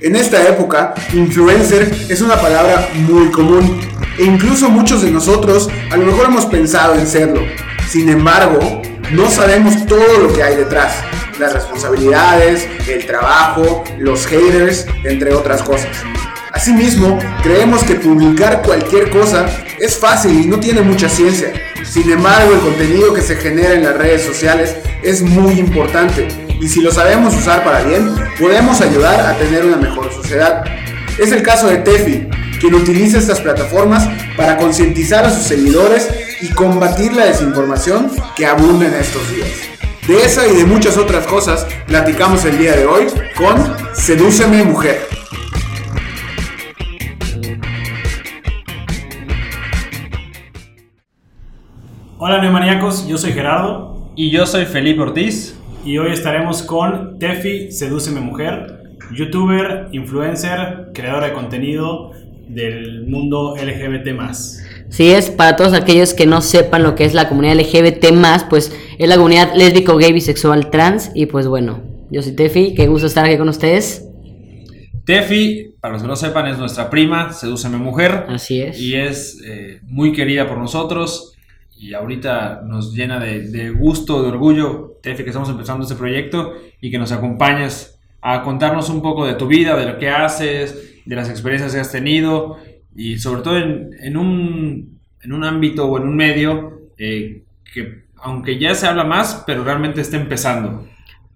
En esta época, influencer es una palabra muy común e incluso muchos de nosotros a lo mejor hemos pensado en serlo. Sin embargo, no sabemos todo lo que hay detrás, las responsabilidades, el trabajo, los haters, entre otras cosas. Asimismo, creemos que publicar cualquier cosa es fácil y no tiene mucha ciencia. Sin embargo, el contenido que se genera en las redes sociales es muy importante y si lo sabemos usar para bien, podemos ayudar a tener una mejor sociedad. Es el caso de Tefi, quien utiliza estas plataformas para concientizar a sus seguidores y combatir la desinformación que abunda en estos días. De esa y de muchas otras cosas platicamos el día de hoy con Sedúceme Mujer. Hola neomaníacos, yo soy Gerardo Y yo soy Felipe Ortiz. Y hoy estaremos con Tefi, Sedúceme Mujer, youtuber, influencer, creadora de contenido del mundo LGBT+. Sí, es para todos aquellos que no sepan lo que es la comunidad LGBT, pues es la comunidad lésbico, gay, bisexual, trans. Y pues bueno, yo soy Tefi, qué gusto estar aquí con ustedes. Tefi, para los que no sepan, es nuestra prima, Sedúceme Mujer. Así es. Y es eh, muy querida por nosotros. Y ahorita nos llena de, de gusto, de orgullo, Tefi, que estamos empezando este proyecto y que nos acompañes a contarnos un poco de tu vida, de lo que haces, de las experiencias que has tenido y sobre todo en, en un, en un ámbito o en un medio eh, que aunque ya se habla más, pero realmente está empezando.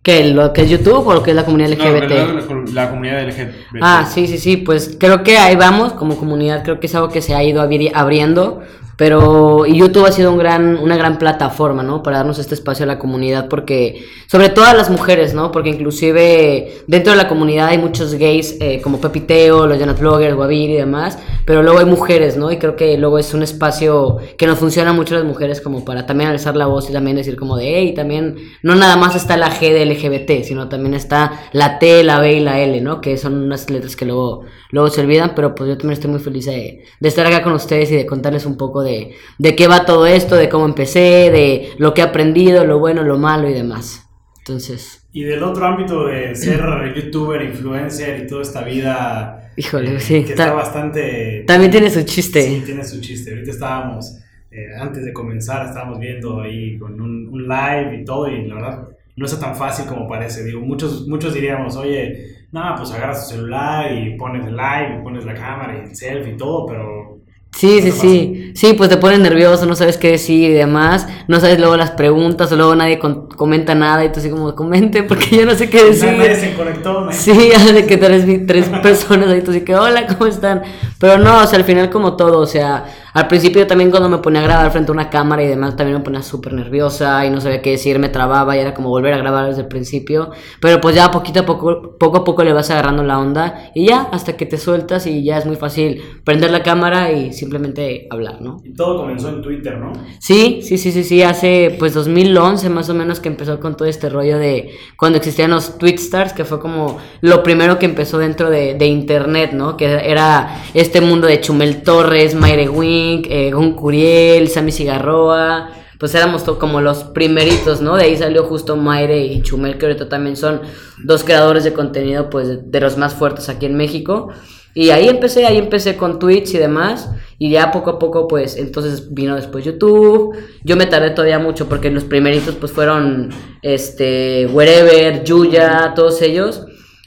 ¿Qué? ¿Lo que es YouTube o lo que es la comunidad No, LGBT? la, la comunidad LGBT. Ah, sí, sí, sí, pues creo que ahí vamos como comunidad, creo que es algo que se ha ido abri- abriendo, pero y YouTube ha sido un gran, una gran plataforma, ¿no? Para darnos este espacio a la comunidad, porque, sobre todo a las mujeres, ¿no? Porque inclusive dentro de la comunidad hay muchos gays, eh, como Pepiteo, los Janat Bloggers, Guavir y demás, pero luego hay mujeres, ¿no? Y creo que luego es un espacio que nos funciona mucho a las mujeres como para también alzar la voz y también decir como de, hey, también, no nada más está la G de LGBT, sino también está la T, la B y la L, ¿no? Que son unas letras que luego, luego se olvidan, pero pues yo también estoy muy feliz de, de estar acá con ustedes y de contarles un poco de, de qué va todo esto, de cómo empecé, de lo que he aprendido, lo bueno, lo malo y demás. Entonces, Y del otro ámbito de ser youtuber, influencer y toda esta vida híjole, eh, sí, que está bastante... también tiene su chiste. Sí, tiene su chiste. Ahorita estábamos, eh, antes de comenzar, estábamos viendo ahí con un, un live y todo, y la verdad no es tan fácil como parece. Digo, muchos, muchos diríamos, oye, nada, pues agarras tu celular y pones el live, y pones la cámara y el selfie y todo, pero Sí, sí, sí. Sí, pues te pones nervioso, no sabes qué decir y demás. No sabes luego las preguntas, o luego nadie con- comenta nada y tú así como, comente porque yo no sé qué decir. nadie se conectó. ¿no? Sí, ya de que tres, tres personas ahí, tú así que, hola, ¿cómo están? Pero no, o sea, al final como todo, o sea, al principio también cuando me ponía a grabar frente a una cámara y demás, también me ponía súper nerviosa y no sabía qué decir, me trababa y era como volver a grabar desde el principio. Pero pues ya poquito a poco, poco a poco le vas agarrando la onda y ya, hasta que te sueltas y ya es muy fácil prender la cámara y simplemente hablar, ¿no? Y todo comenzó en Twitter, ¿no? Sí, sí, sí, sí, sí, hace pues 2011 más o menos que empezó con todo este rollo de cuando existían los Twitstars, que fue como lo primero que empezó dentro de, de internet, ¿no? Que era este mundo de Chumel Torres, Mayre Wink, eh, Gon Curiel, Sammy Cigarroa, pues éramos como los primeritos, ¿no? De ahí salió justo Mayre y Chumel, que ahorita también son dos creadores de contenido pues de, de los más fuertes aquí en México. Y ahí empecé, ahí empecé con Twitch y demás. Y ya poco a poco, pues, entonces vino después YouTube. Yo me tardé todavía mucho porque los primeritos, pues, fueron, este, Wherever, Yuya, todos ellos.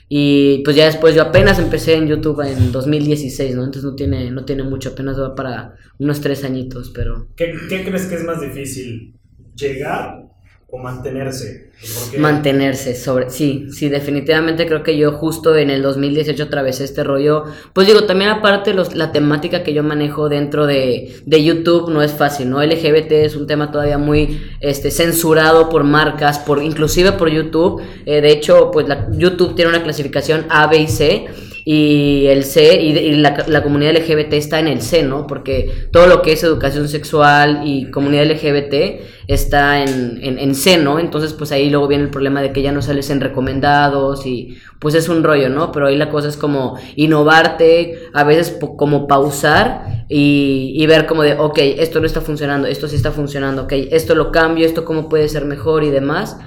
Y pues ya después yo apenas empecé en YouTube en 2016, ¿no? Entonces no tiene, no tiene mucho, apenas va para unos tres añitos, pero... ¿Qué, qué crees que es más difícil? ¿Llegar o mantenerse? Mantenerse sobre, sí, sí, definitivamente creo que yo justo en el 2018 atravesé este rollo, pues digo, también aparte los, la temática que yo manejo dentro de, de YouTube no es fácil, ¿no? LGBT es un tema todavía muy este, censurado por marcas, por inclusive por YouTube, Eh, de hecho, pues la, YouTube tiene una clasificación A, B y C, y el C y, y la, la comunidad LGBT está en el C, ¿no? Porque todo lo que es educación sexual y comunidad LGBT está en, en, en C, ¿no? Entonces, pues ahí luego viene el problema de que ya no sales en recomendados y pues es un rollo, ¿no? Pero ahí la cosa es como innovarte, a veces como pausar y, y ver como de, ok, esto no está funcionando, esto sí está funcionando, ok, esto lo cambio, esto cómo puede ser mejor y demás.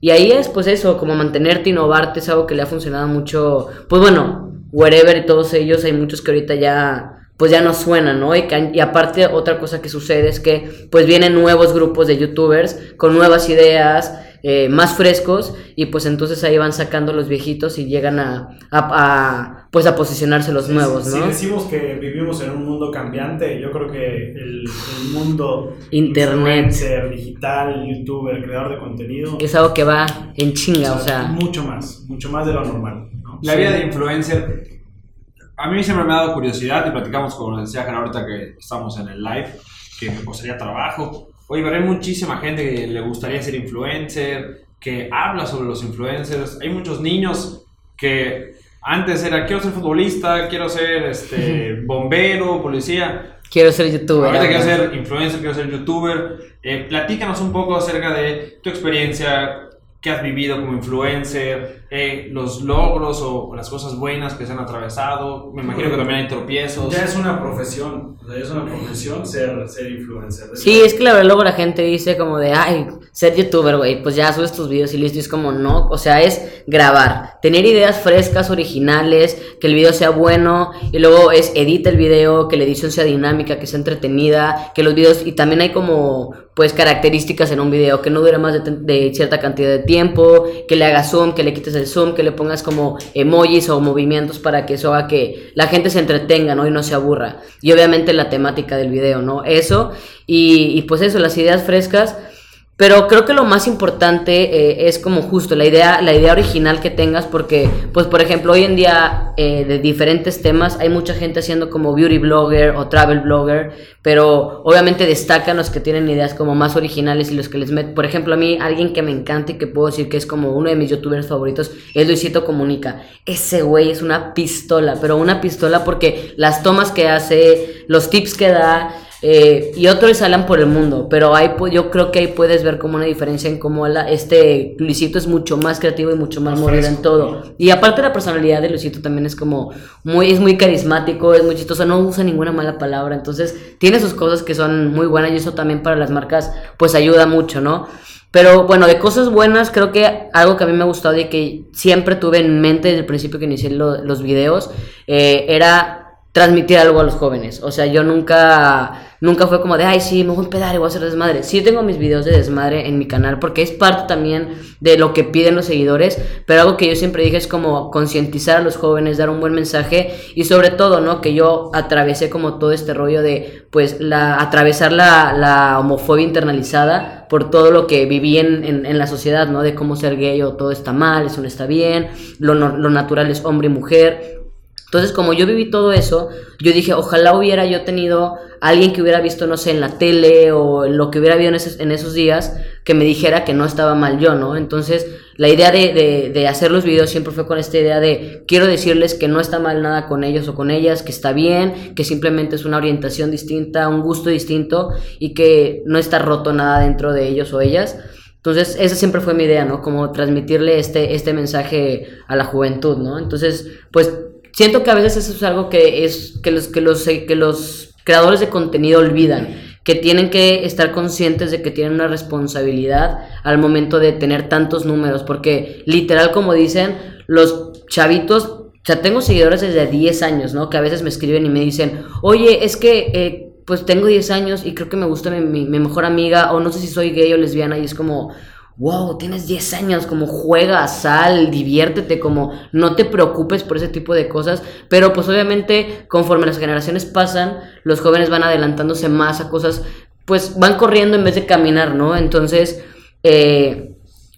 Y ahí es pues eso, como mantenerte, innovarte, es algo que le ha funcionado mucho, pues bueno, Wherever y todos ellos, hay muchos que ahorita ya pues ya no suenan, ¿no? Y, y, aparte otra cosa que sucede es que pues vienen nuevos grupos de youtubers con nuevas ideas, eh, más frescos y pues entonces ahí van sacando los viejitos y llegan a, a, pues a posicionarse los nuevos, ¿no? Si decimos que vivimos en un mundo cambiante, yo creo que el, el mundo internet, digital, youtuber, creador de contenido es algo que va en chinga, o sea, mucho más, mucho más de lo normal. La vida de influencer a mí siempre me ha dado curiosidad y platicamos como decía Jara ahorita que estamos en el live, que me costaría trabajo. Oye, pero hay muchísima gente que le gustaría ser influencer, que habla sobre los influencers. Hay muchos niños que antes era quiero ser futbolista, quiero ser este bombero, policía. Quiero ser youtuber. Ahorita quiero ser influencer, quiero ser youtuber. Eh, platícanos un poco acerca de tu experiencia, qué has vivido como influencer, eh, los logros o las cosas buenas que se han atravesado. Me imagino que también hay tropiezos. Ya es una profesión, o sea, es una profesión ser, ser influencer. Sí, es que la verdad luego la gente dice como de, ay, ser youtuber, güey, pues ya subes tus videos y listo. Y es como, no, o sea, es grabar, tener ideas frescas, originales, que el video sea bueno, y luego es edita el video, que la edición sea dinámica, que sea entretenida, que los videos, y también hay como, pues, características en un video, que no dure más de, de cierta cantidad de tiempo, que le hagas zoom, que le quites el zoom, que le pongas como emojis o movimientos para que eso haga que la gente se entretenga, ¿no? Y no se aburra. Y obviamente la temática del video, ¿no? Eso, y, y pues eso, las ideas frescas. Pero creo que lo más importante eh, es como justo la idea, la idea original que tengas, porque, pues, por ejemplo, hoy en día eh, de diferentes temas hay mucha gente haciendo como beauty blogger o travel blogger, pero obviamente destacan los que tienen ideas como más originales y los que les meten. Por ejemplo, a mí, alguien que me encanta y que puedo decir que es como uno de mis youtubers favoritos es Luisito Comunica. Ese güey es una pistola, pero una pistola porque las tomas que hace, los tips que da, eh, y otros salen por el mundo, pero ahí yo creo que ahí puedes ver como una diferencia en cómo la, este Luisito es mucho más creativo y mucho más, movido en todo. Y aparte la personalidad de Luisito también es como muy, es muy carismático, es muy chistoso, no usa ninguna mala palabra, entonces tiene sus cosas que son muy buenas y eso también para las marcas pues ayuda mucho, ¿no? Pero bueno, de cosas buenas, creo que algo que a mí me ha gustado y que siempre tuve en mente desde el principio que inicié los videos, eh, era transmitir algo a los jóvenes. O sea, yo nunca, nunca fue como de, ay, sí, me voy a empedar y voy a hacer desmadre. Sí tengo mis videos de desmadre en mi canal porque es parte también de lo que piden los seguidores, pero algo que yo siempre dije es como concientizar a los jóvenes, dar un buen mensaje y sobre todo, ¿no? Que yo atravesé como todo este rollo de, pues, la, atravesar la, la homofobia internalizada por todo lo que viví en, en, la sociedad, ¿no? De cómo ser gay o todo está mal, eso no está bien, lo, lo natural es hombre y mujer entonces, como yo viví todo eso, yo dije, ojalá hubiera yo tenido alguien que hubiera visto, no sé, en la tele o lo que hubiera esos, en esos días, que me dijera que no estaba mal yo, ¿no? Entonces, la idea de, de, de, hacer los videos siempre fue con esta idea de, quiero decirles que no está mal nada con ellos o con ellas, que está bien, que simplemente es una orientación distinta, un gusto distinto y que no está roto nada dentro de ellos o ellas. Entonces, esa siempre fue mi idea, ¿no? Como transmitirle este, este mensaje a la juventud, ¿no? Entonces, pues Siento que a veces eso es algo que es que los que los que los creadores de contenido olvidan, que tienen que estar conscientes de que tienen una responsabilidad al momento de tener tantos números, porque literal como dicen, los chavitos, o sea, tengo seguidores desde 10 años, ¿no? Que a veces me escriben y me dicen, oye, es que eh, pues tengo 10 años y creo que me gusta mi, mi mejor amiga, o no sé si soy gay o lesbiana, y es como, wow, tienes 10 años, como juega, sal, diviértete, como no te preocupes por ese tipo de cosas, pero pues obviamente conforme las generaciones pasan, los jóvenes van adelantándose más a cosas, pues van corriendo en vez de caminar, ¿no? Entonces, eh,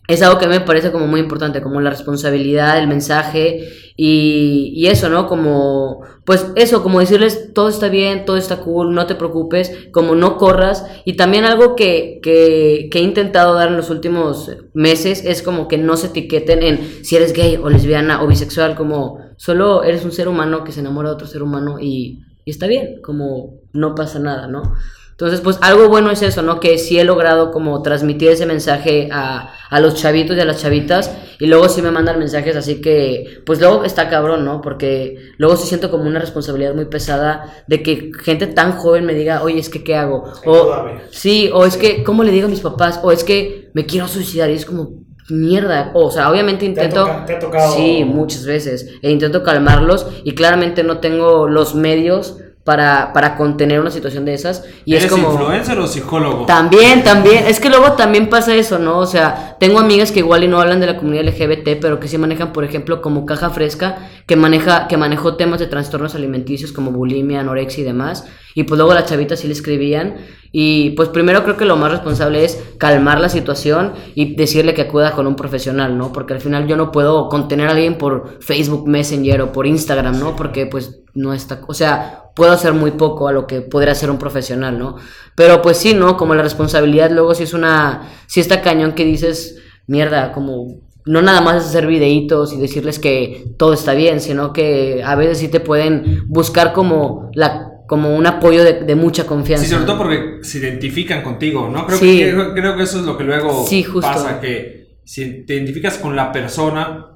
es algo que me parece como muy importante, como la responsabilidad, el mensaje y, y, eso, ¿no? Como, pues eso, como decirles, todo está bien, todo está cool, no te preocupes, como no corras. Y también algo que, que, que he intentado dar en los últimos meses es como que no se etiqueten en si eres gay o lesbiana o bisexual, como solo eres un ser humano que se enamora de otro ser humano y, y está bien, como no pasa nada, ¿no? Entonces, pues algo bueno es eso, ¿no? Que sí he logrado como transmitir ese mensaje a, a los chavitos y a las chavitas y luego sí me mandan mensajes, así que pues luego está cabrón, ¿no? Porque luego sí siento como una responsabilidad muy pesada de que gente tan joven me diga, oye, es que ¿qué hago? O, sí, o es que, ¿cómo le digo a mis papás? O es que me quiero suicidar y es como, mierda, o sea, obviamente ¿Te ha intento... te ha tocado- Sí, muchas veces. E intento calmarlos y claramente no tengo los medios para, para contener una situación de esas. Y ¿Eres es como... influencer o psicólogo? También, también. Es que luego también pasa eso, ¿no? O sea, tengo amigas que igual y no hablan de la comunidad LGBT, pero que sí manejan, por ejemplo, como Caja Fresca, que maneja, que manejó temas de trastornos alimenticios como bulimia, anorexia y demás. Y pues luego las chavitas sí le escribían. Y pues primero creo que lo más responsable es calmar la situación y decirle que acuda con un profesional, ¿no? Porque al final yo no puedo contener a alguien por Facebook Messenger o por Instagram, ¿no? Porque pues no está, o sea, puedo hacer muy poco a lo que podría hacer un profesional, ¿no? Pero pues sí, ¿no? Como la responsabilidad luego sí es una, sí está cañón que dices, mierda, como no nada más es hacer videitos y decirles que todo está bien, sino que a veces sí te pueden buscar como la como un apoyo de, de mucha confianza. Sí, sobre todo porque se identifican contigo, ¿no? Creo, Sí. que, creo, creo que eso es lo que luego Sí, pasa, que si te identificas con la persona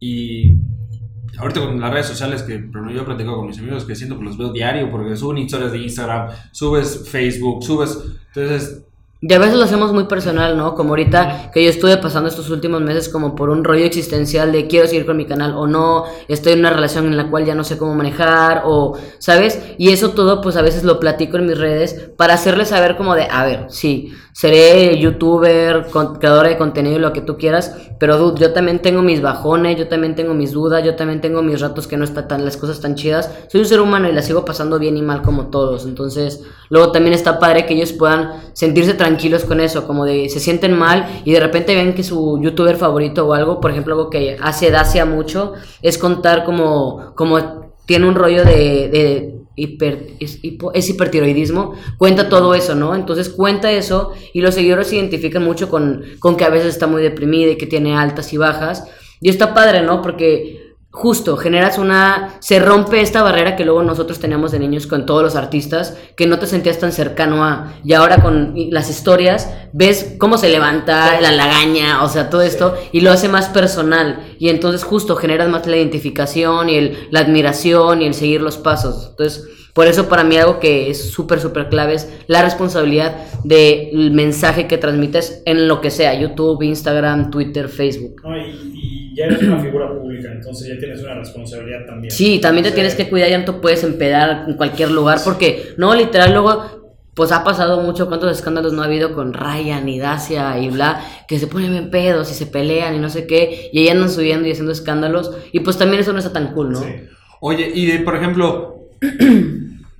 y ahorita con las redes sociales que ejemplo, yo platico con mis amigos que siento que los veo diario porque suben historias de Instagram, subes Facebook, subes... Entonces, Y a veces lo hacemos muy personal, ¿no? Como ahorita que yo estuve pasando estos últimos meses como por un rollo existencial de quiero seguir con mi canal o no, estoy en una relación en la cual ya no sé cómo manejar o, ¿sabes? Y eso todo pues a veces lo platico en mis redes para hacerles saber como de, a ver, sí, seré youtuber, creadora de contenido y lo que tú quieras, pero dude, yo también tengo mis bajones, yo también tengo mis dudas, yo también tengo mis ratos que no están tan, las cosas tan chidas. Soy un ser humano y la sigo pasando bien y mal como todos. Entonces, luego también está padre que ellos puedan sentirse tranquilos con eso, como de se sienten mal y de repente ven que su youtuber favorito o algo, por ejemplo, algo que hace Dacia mucho, es contar como, como tiene un rollo de, es, hipo- es hipertiroidismo, cuenta todo eso, ¿no? Entonces cuenta eso y los seguidores se identifican mucho con, con que a veces está muy deprimida y que tiene altas y bajas. Y está padre, ¿no? Porque justo generas una... Se rompe esta barrera que luego nosotros teníamos de niños con todos los artistas, que no te sentías tan cercano a... Y ahora con las historias, ves cómo se levanta, la lagaña, o sea, todo esto, y lo hace más personal. Y entonces justo generas más la identificación y el, la admiración y el seguir los pasos. Entonces... Por eso para mí algo que es súper, súper clave es la responsabilidad del mensaje que transmites en lo que sea, YouTube, Instagram, Twitter, Facebook. No, y, y ya eres una figura pública, entonces ya tienes una responsabilidad también. Sí, también te O sea, tienes que cuidar, ya no te puedes empedar en cualquier lugar, porque no, literal, luego, pues ha pasado mucho, cuántos escándalos no ha habido con Ryan y Dacia y bla, que se ponen en pedos y se pelean y no sé qué, y ahí andan subiendo y haciendo escándalos, y pues también eso no está tan cool, ¿no? Sí. Oye, y de, por ejemplo,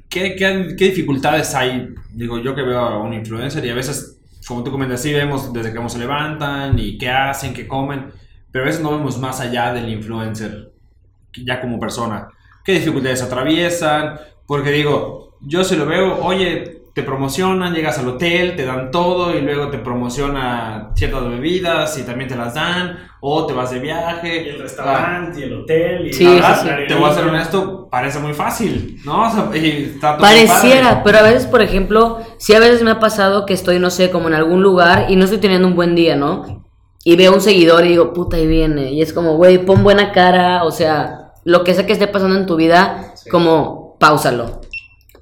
¿qué, qué, qué dificultades hay? Digo, yo que veo a un influencer y a veces, como tú comentas, sí vemos desde cómo se levantan y qué hacen, qué comen, pero a veces no vemos más allá del influencer, ya como persona. ¿Qué dificultades atraviesan? Porque digo, yo se lo veo, oye, te promocionan, llegas al hotel, te dan todo y luego te promociona ciertas bebidas y también te las dan, o te vas de Y viaje. el restaurante, y el hotel, y Sí, La sí, verdad, sí. te voy a ser honesto, parece muy fácil, ¿no? O sea, y está todo Pareciera, padre. pero a veces, por ejemplo, sí a veces me ha pasado que estoy, no sé, como en algún lugar y no estoy teniendo un buen día, ¿no? Y veo un seguidor y digo, puta, ahí viene. Y es como, güey, pon buena cara, o sea, lo que sea que esté pasando en tu vida, Sí. como, pausalo.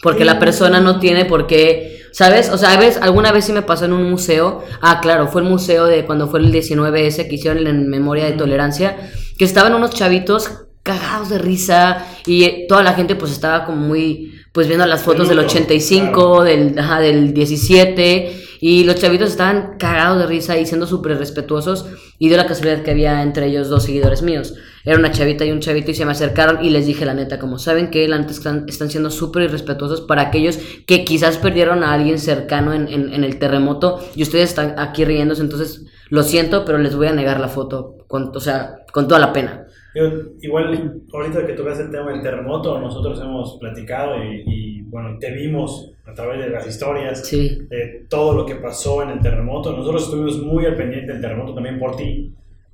Porque la persona no tiene por qué, ¿sabes? O sea, a veces, alguna vez sí me pasó en un museo. Ah, claro, fue el museo de cuando fue el 19S que hicieron en memoria de tolerancia. Que estaban unos chavitos cagados de risa y eh, toda la gente pues estaba como muy, pues viendo las fotos del luto, 85, claro. del, ajá, del 17 y los chavitos estaban cagados de risa y siendo súper respetuosos y dio la casualidad que había entre ellos dos seguidores míos. Era una chavita y un chavito y se me acercaron y les dije la neta, como saben que la neta están, están siendo súper irrespetuosos para aquellos que quizás perdieron a alguien cercano en, en- en el terremoto y ustedes están aquí riéndose, entonces lo siento, pero les voy a negar la foto, con, o sea, con toda la pena. Yo, igual, ahorita que tocas el tema del terremoto, nosotros hemos platicado y, y, bueno, te vimos a través de las historias Sí. de todo lo que pasó en el terremoto. Nosotros estuvimos muy al pendiente del terremoto también por ti,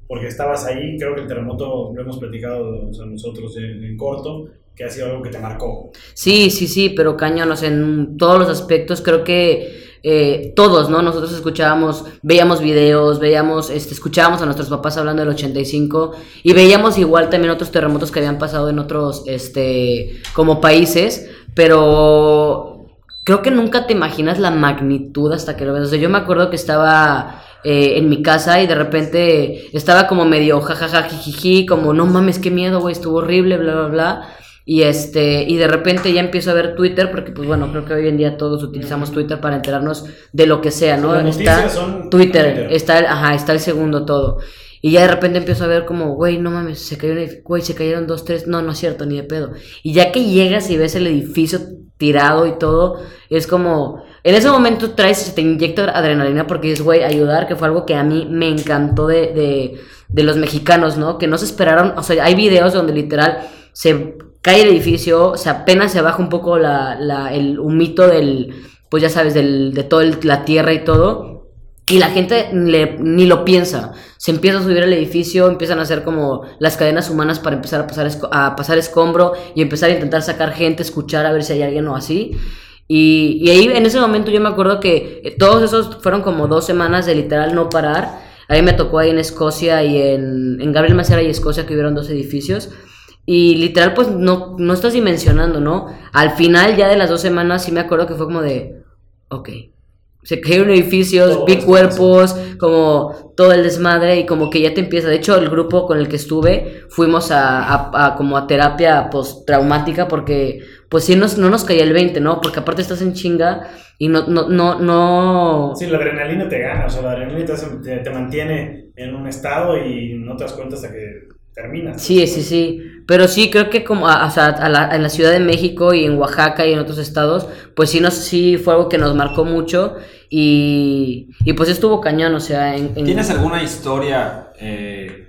porque estabas ahí. Creo que el terremoto lo hemos platicado o nosotros en, corto, que ha sido algo que te marcó. Sí, sí, sí, pero sea, en todos los aspectos creo que eh, todos, ¿no? Nosotros escuchábamos, veíamos videos, veíamos, este, escuchábamos a nuestros papás hablando del 85 y veíamos igual también otros terremotos que habían pasado en otros, este, como países, pero creo que nunca te imaginas la magnitud hasta que lo ves. O sea, yo me acuerdo que estaba eh, en mi casa y de repente estaba como medio jajaja, jijiji, como no mames, qué miedo, güey, estuvo horrible, bla, bla, bla. Y este, y de repente ya empiezo a ver Twitter, porque pues bueno, creo que hoy en día todos utilizamos Twitter para enterarnos de lo que sea, ¿no? Está son Twitter, Twitter. está el, ajá, está el segundo todo. Y ya de repente empiezo a ver como, güey, no mames, se edificio, güey, se cayeron dos, tres, no, no es cierto, ni de pedo. Y ya que llegas y ves el edificio tirado y todo, es como, en ese momento traes, se te inyecta adrenalina porque dices, güey, ayudar, que fue algo que a mí me encantó de, de, de los mexicanos, ¿no? Que no se esperaron, o sea, hay videos donde literal se cae el edificio, o sea, apenas se baja un poco la, la, el humito del, pues ya sabes, del, de toda la tierra y todo. Y la gente le- ni lo piensa. Se empieza a subir al edificio, empiezan a hacer como las cadenas humanas para empezar a pasar, a pasar escombro y empezar a intentar sacar gente, escuchar a ver si hay alguien o así. Y, y ahí en ese momento yo me acuerdo que eh, todos esos fueron como dos semanas de literal no parar. A mí me tocó ahí en Escocia y en, en Gabriel Macera y Escocia que hubieron dos edificios. Y literal, pues no, no estás dimensionando, ¿no? Al final ya de las dos semanas sí me acuerdo que fue como de, ok, se cayeron edificios, Todo vi cuerpos, como todo el desmadre y como que ya te empieza. De hecho, el grupo con el que estuve fuimos a, a- a como a terapia postraumática porque pues sí nos, no nos caía el 20, ¿no? Porque aparte estás en chinga y no, no, no, no... Sí, la adrenalina te gana, o sea, la adrenalina te mantiene en un estado y no te das cuenta hasta que terminas. Sí, sí, sí. Pero sí, creo que como a, a la- en la Ciudad de México y en Oaxaca y en otros estados, pues sí, nos, sí fue algo que nos marcó mucho y, y pues estuvo cañón, o sea, en- ¿Tienes alguna historia eh,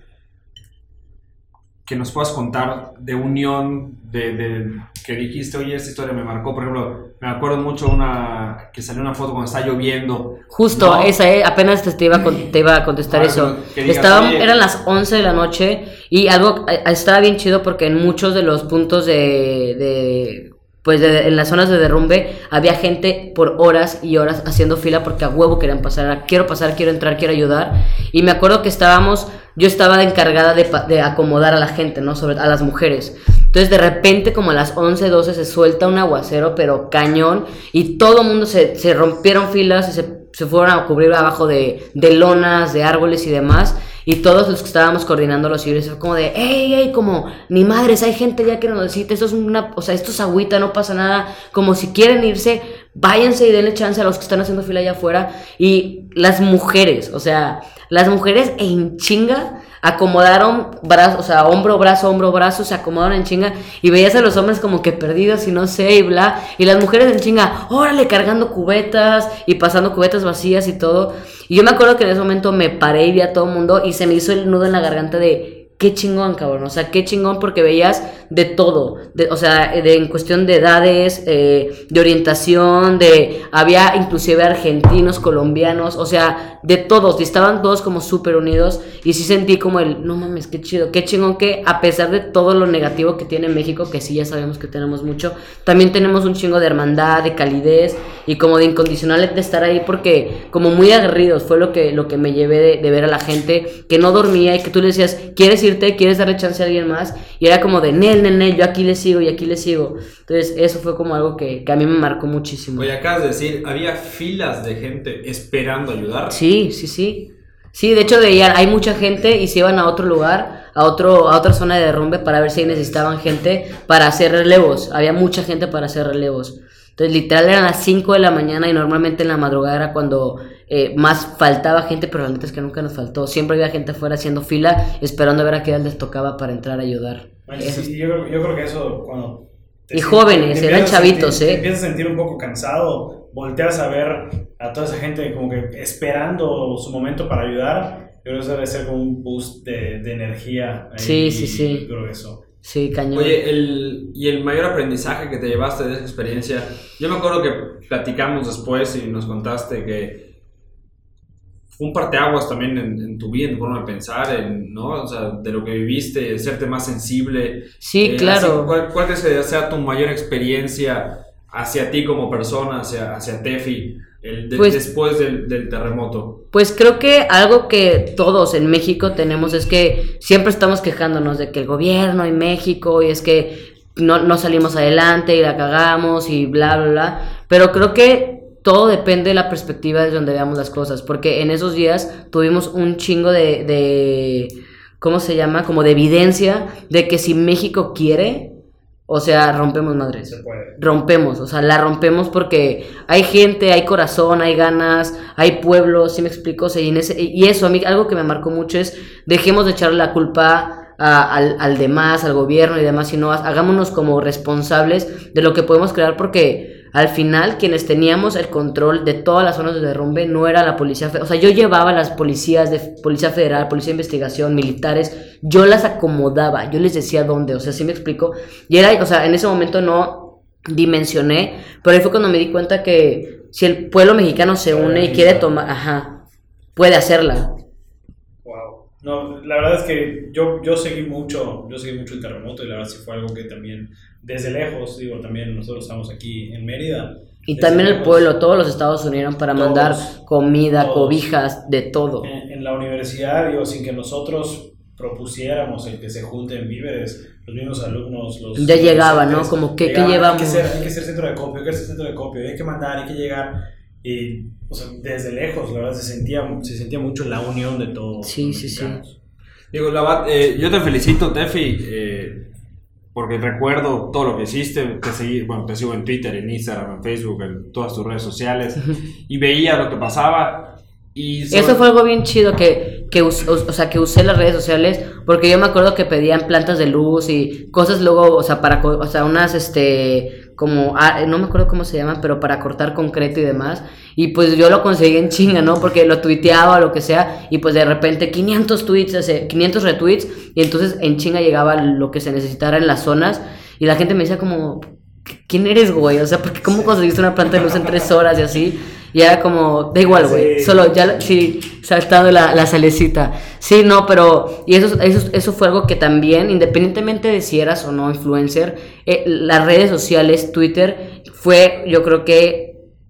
que nos puedas contar de unión, de, de- que dijiste, oye, esta historia me marcó? Por ejemplo, me acuerdo mucho una que salió una foto cuando está lloviendo. Justo, ¿no? esa, eh, apenas te, te iba a, te iba a contestar Ah, eso. digas, Estaban, oye. eran las 11 de la noche y algo eh, estaba bien chido porque en muchos de los puntos de, de pues de- en las zonas de derrumbe había gente por horas y horas haciendo fila porque a huevo querían pasar, era, quiero pasar, quiero entrar, quiero ayudar. Y me acuerdo que estábamos, yo estaba encargada de, de acomodar a la gente, ¿no? Sobre a las mujeres. Entonces de repente como a las 11, 12 se suelta un aguacero, pero cañón, y todo el mundo se, se rompieron filas y se, se fueron a cubrir abajo de, de lonas, de árboles y demás. Y todos los que estábamos coordinando los civiles fue como de, hey, hey, como, ni madres, hay gente ya que nos necesita, esto es una, o sea, esto es agüita, no pasa nada, como si quieren irse, váyanse y denle chance a los que están haciendo fila allá afuera. Y las mujeres, o sea, las mujeres en chinga acomodaron brazos, o sea, hombro, brazo, hombro, brazo, se acomodaron en chinga y veías a los hombres como que perdidos y no sé, y bla, y las mujeres en chinga, órale, cargando cubetas y pasando cubetas vacías y todo. Y yo me acuerdo que en ese momento me paré y vi a todo el mundo y se me hizo el nudo en la garganta de qué chingón, cabrón. O sea, qué chingón porque veías de todo. De, o sea, de, en cuestión de edades, eh, de orientación, de... Había inclusive argentinos, colombianos, o sea, de todos. Y estaban todos como súper unidos. Y sí sentí como el, no mames, qué chido. Qué chingón que a pesar de todo lo negativo que tiene México, que sí ya sabemos que tenemos mucho, también tenemos un chingo de hermandad, de calidez y como de incondicional de estar ahí porque como muy aguerridos fue lo que, lo que me llevé de, de ver a la gente que no dormía y que tú le decías, ¿quieres irte? ¿Quieres darle chance a alguien más? Y era como de, Nel, Nel, Nel, yo aquí le sigo y aquí le sigo. Entonces eso fue como algo que, que a mí me marcó muchísimo. Oye, acabas de decir, había filas de gente esperando ayudar. Sí, sí, sí. Sí, de hecho veían, hay mucha gente y se iban a otro lugar, a otro, a otra zona de derrumbe para ver si necesitaban gente para hacer relevos. Había mucha gente para hacer relevos. Entonces, literal eran las 5 de la mañana y normalmente en la madrugada era cuando eh, más faltaba gente, pero la neta es que nunca nos faltó. Siempre había gente afuera haciendo fila, esperando a ver a qué edad les tocaba para entrar a ayudar. Bueno, sí, yo, creo- yo creo que eso cuando... te Y jóvenes, te eran chavitos, sentir- ¿eh? Te empiezas a sentir un poco cansado, volteas a ver a toda esa gente como que esperando su momento para ayudar. Yo creo que eso debe ser como un boost de, de energía. ahí, Sí, sí, sí. Yo creo que eso. Sí, cañón. Oye, el, y el mayor aprendizaje que te llevaste de esa experiencia, yo me acuerdo que platicamos después y nos contaste que fue un parteaguas también en, en tu vida, en tu forma de pensar, en, ¿no? O sea, de lo que viviste, de serte más sensible. sí, Eh, claro. así, ¿cuál, ¿Cuál que sea tu mayor experiencia hacia ti como persona, hacia, hacia Tefi, el de- Pues- después del, del terremoto? Pues creo que algo que todos en México tenemos es que siempre estamos quejándonos de que el gobierno y México y es que no, no salimos adelante y la cagamos y bla, bla, bla. Pero creo que todo depende de la perspectiva de donde veamos las cosas, porque en esos días tuvimos un chingo de, de ¿cómo se llama? Como de evidencia de que si México quiere, o sea, rompemos madres. Se puede. Rompemos, o sea, la rompemos porque hay gente, hay corazón, hay ganas, hay pueblos, ¿sí me explico? O sea, y, en ese- y eso, a mí algo que me marcó mucho es, dejemos de echarle la culpa a- al, al demás, al gobierno y demás, sino ha- hagámonos como responsables de lo que podemos crear porque al final quienes teníamos el control de todas las zonas de derrumbe no era la policía, o sea, yo llevaba a las policías de policía federal, policía de investigación, militares, yo las acomodaba, yo les decía dónde, o sea, ¿sí me explico? Y era, o sea, en ese momento no dimensioné, pero ahí fue cuando me di cuenta que si el pueblo mexicano se une y quiere tomar, ajá, puede hacerla. No, la verdad es que yo, yo seguí mucho, yo seguí mucho el terremoto y la verdad sí fue algo que también, desde lejos, digo, también nosotros estamos aquí en Mérida. Y también el pueblo, todos los estados se unieron para Todos, mandar comida, todos. cobijas, de todo. En, en la universidad, digo, sin que nosotros propusiéramos el que se junten víveres, los mismos alumnos, los... Ya llegaba, ¿no? Como, ¿qué- qué llegaban, llevamos? Hay que, ser, hay que ser centro de copio, hay que ser centro de copio, hay que mandar, hay que llegar. Y, o sea, desde lejos, la verdad, se sentía, se sentía mucho la unión de todos. Sí, los sí, sí. Digo, la va- eh, yo te felicito, Tefi, eh, porque recuerdo todo lo que hiciste. Te seguí, bueno, te sigo en Twitter, en Instagram, en Facebook, en todas tus redes sociales. y veía lo que pasaba. Y sobre- Eso fue algo bien chido que, que, us- us- o sea, que usé las redes sociales porque yo me acuerdo que pedían plantas de luz y cosas luego, o sea, para, o sea, unas, este, como, ah, no me acuerdo cómo se llaman, pero para cortar concreto y demás. Y pues yo lo conseguí en chinga, ¿no? Porque lo tuiteaba o lo que sea y pues de repente 500 tweets, ese, 500 retweets y entonces en chinga llegaba lo que se necesitara en las zonas y la gente me decía como, ¿quién eres, güey? O sea, porque ¿cómo conseguiste una planta de luz en tres horas y así? Y era como, da igual, güey. Sí. Solo ya, sí, saltando la, la salecita. Sí, no, pero, y eso, eso, eso fue algo que también, independientemente de si eras o no influencer, eh, las redes sociales, Twitter, fue, yo creo que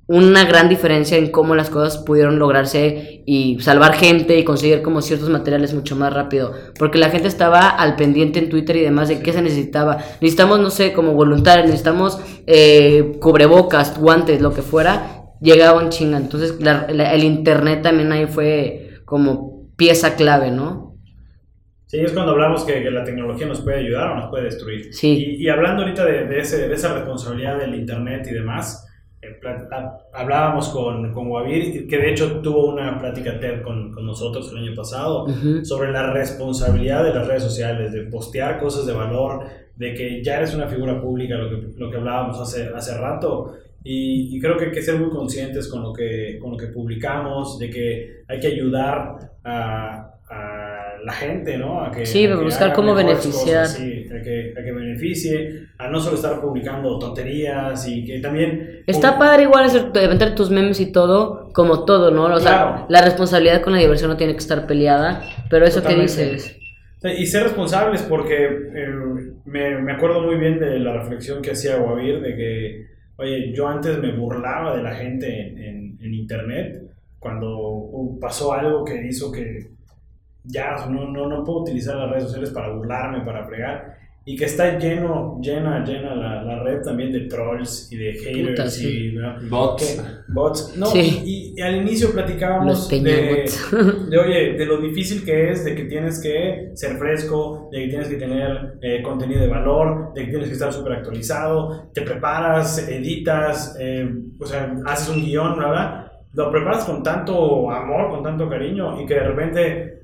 una gran diferencia en cómo las cosas pudieron lograrse y salvar gente y conseguir como ciertos materiales mucho más rápido. Porque la gente estaba al pendiente en Twitter y demás de qué se necesitaba. Necesitamos, no sé, como voluntarios, necesitamos eh, cubrebocas, guantes, lo que fuera. Llegaba un chinga. Entonces la- la- el internet también ahí fue como pieza clave, ¿no? Sí, es cuando hablamos que, que la tecnología nos puede ayudar o nos puede destruir. Sí. Y, y hablando ahorita de, de ese, de esa responsabilidad del Internet y demás, eh, hablábamos con, con Guavir, que de hecho tuvo una plática TED con, con nosotros el año pasado, sobre la responsabilidad de las redes sociales, de postear cosas de valor, de que ya eres una figura pública, lo que, lo que hablábamos hace, hace rato. Y, y creo que hay que ser muy conscientes con lo que, con lo que publicamos, de que hay que ayudar a, a la gente, ¿no? A que, Sí, a que buscar cómo beneficiar. cosas, sí, a que, a que beneficie, a no solo estar publicando tonterías y que también... Está padre igual hacer, meter tus memes y todo, como todo, ¿no? O sea, Claro. la responsabilidad con la diversión no tiene que estar peleada, pero eso que dices. Y ser responsables porque eh, me, me acuerdo muy bien de la reflexión que hacía Guavir de que, oye, yo antes me burlaba de la gente en, internet cuando pasó algo que hizo que ya no, no, no puedo utilizar las redes sociales para burlarme, para fregar. Y que está lleno, llena, llena la, la red también de trolls y de haters Puta, sí. y ¿no? Bots. Que- bots. No, Sí. y, y al inicio platicábamos de, de, oye, de lo difícil que es, de que tienes que ser fresco, de que tienes que tener eh, contenido de valor, de que tienes que estar súper actualizado, te preparas, editas, eh, o sea, haces un guion, ¿verdad? Lo preparas con tanto amor, con tanto cariño y que de repente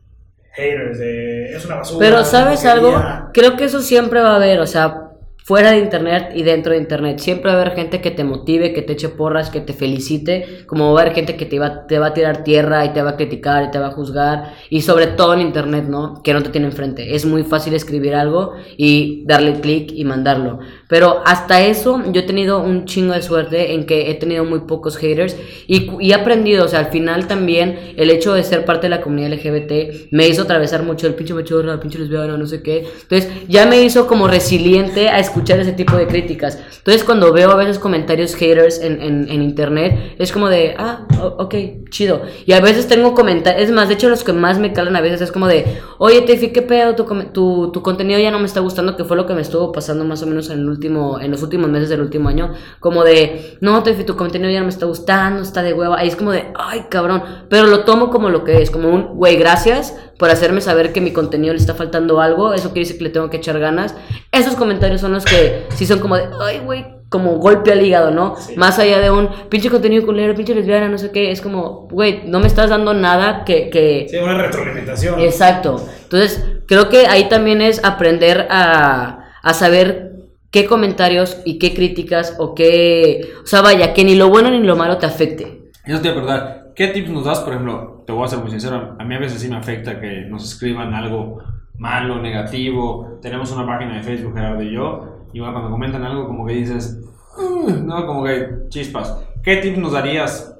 haters, de, es una basura. Pero es ¿sabes algo? Creo que eso siempre va a haber, o sea, fuera de internet y dentro de internet. Siempre va a haber gente que te motive, que te eche porras, que te felicite, como va a haber gente que te va, te va a tirar tierra y te va a criticar y te va a juzgar. Y sobre todo en internet, ¿no? Que no te tiene enfrente. Es muy fácil escribir algo y darle clic y mandarlo. Pero hasta eso yo he tenido un chingo de suerte en que he tenido muy pocos haters y, y he aprendido, o sea, al final también el hecho de ser parte de la comunidad LGBT me hizo atravesar mucho el pinche machorra, el pinche lesbiana, no sé qué. Entonces ya me hizo como resiliente a escuchar ese tipo de críticas. Entonces cuando veo a veces comentarios haters en, en, en internet, es como de, ah, ok, chido. Y a veces tengo comentarios, es más, de hecho los que más me calan a veces es como de, oye Tefi, ¿qué pedo? Tu, tu, tu contenido ya no me está gustando, que fue lo que me estuvo pasando más o menos en el último, en los últimos meses del último año, como de, no, Tefi, tu contenido ya no me está gustando, está de hueva, ahí es como de, ay, cabrón, pero lo tomo como lo que es, como un, güey, gracias por hacerme saber que mi contenido le está faltando algo, eso quiere decir que le tengo que echar ganas. Esos comentarios son los que sí son como de, ay, güey, como golpe al hígado, ¿no? Más allá de un pinche contenido culero, pinche lesbiana, no sé qué, es como, güey, no me estás dando nada que... que... Sí, una retroalimentación. Exacto. Entonces, creo que ahí también es aprender a, a saber qué comentarios y qué críticas o qué... O sea, vaya, que ni lo bueno ni lo malo te afecte. Yo te preguntar, ¿qué tips nos das? Por ejemplo, te voy a ser muy sincero, a mí a veces sí me afecta que nos escriban algo malo, negativo. Tenemos una página de Facebook, Gerardo y yo, y bueno, cuando comentan algo como que dices, "Mm", no, como que chispas. ¿Qué tips nos darías,